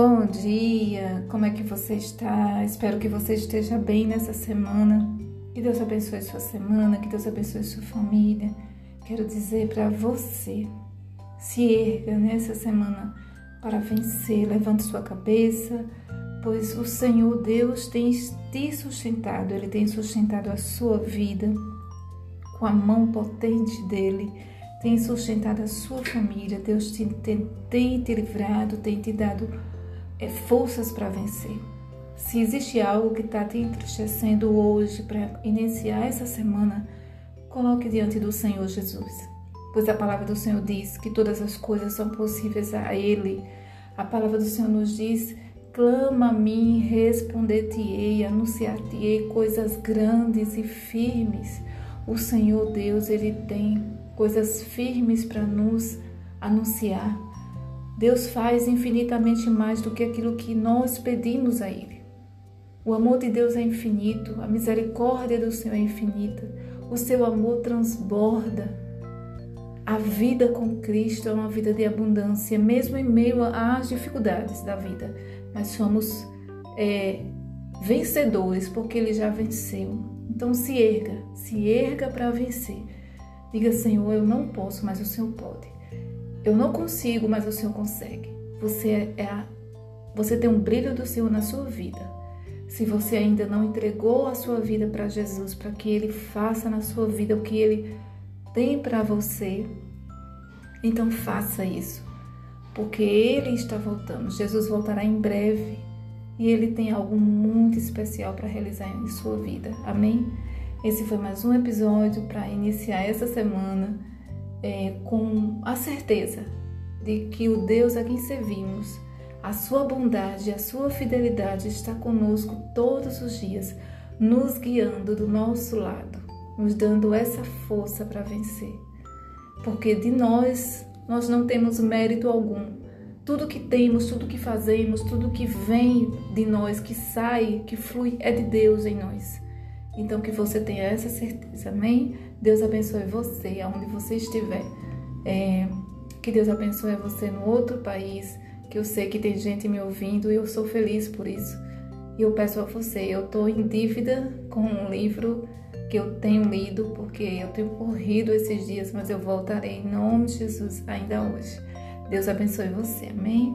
Bom dia, como é que você está? Espero que você esteja bem nessa semana. Que Deus abençoe sua semana, que Deus abençoe sua família. Quero dizer para você, se erga nessa semana para vencer, levante sua cabeça, pois o Senhor Deus tem te sustentado, Ele tem sustentado a sua vida com a mão potente dele, tem sustentado a sua família, Deus tem, tem, te livrado, tem te dado é forças para vencer. Se existe algo que está te entristecendo hoje para iniciar essa semana, coloque diante do Senhor Jesus. Pois a palavra do Senhor diz que todas as coisas são possíveis a Ele. A palavra do Senhor nos diz: clama a mim, responder-te-ei, anunciar-te-ei coisas grandes e firmes. O Senhor Deus, Ele tem coisas firmes para nos anunciar. Deus faz infinitamente mais do que aquilo que nós pedimos a Ele. O amor de Deus é infinito, a misericórdia do Senhor é infinita, o seu amor transborda. A vida com Cristo é uma vida de abundância, mesmo em meio às dificuldades da vida. Mas somos é, vencedores porque Ele já venceu. Então se erga, se erga para vencer. Diga, Senhor, eu não posso, mas o Senhor pode. Eu não consigo, mas o Senhor consegue. Você é a, você tem um brilho do Senhor na sua vida. Se você ainda não entregou a sua vida para Jesus, para que ele faça na sua vida o que ele tem para você, então faça isso. Porque ele está voltando. Jesus voltará em breve e ele tem algo muito especial para realizar em sua vida. Amém? Esse foi mais um episódio para iniciar essa semana é, com a certeza de que o Deus a quem servimos, a sua bondade, a sua fidelidade está conosco todos os dias, nos guiando do nosso lado, nos dando essa força para vencer. Porque de nós, nós não temos mérito algum. Tudo que temos, tudo que fazemos, tudo que vem de nós, que sai, que flui, é de Deus em nós. Então que você tenha essa certeza, amém? Deus abençoe você, aonde você estiver. É, que Deus abençoe você no outro país, que eu sei que tem gente me ouvindo e eu sou feliz por isso. E eu peço a você, eu estou em dívida com um livro que eu tenho lido, porque eu tenho corrido esses dias, mas eu voltarei em nome de Jesus ainda hoje. Deus abençoe você, amém?